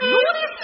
Notice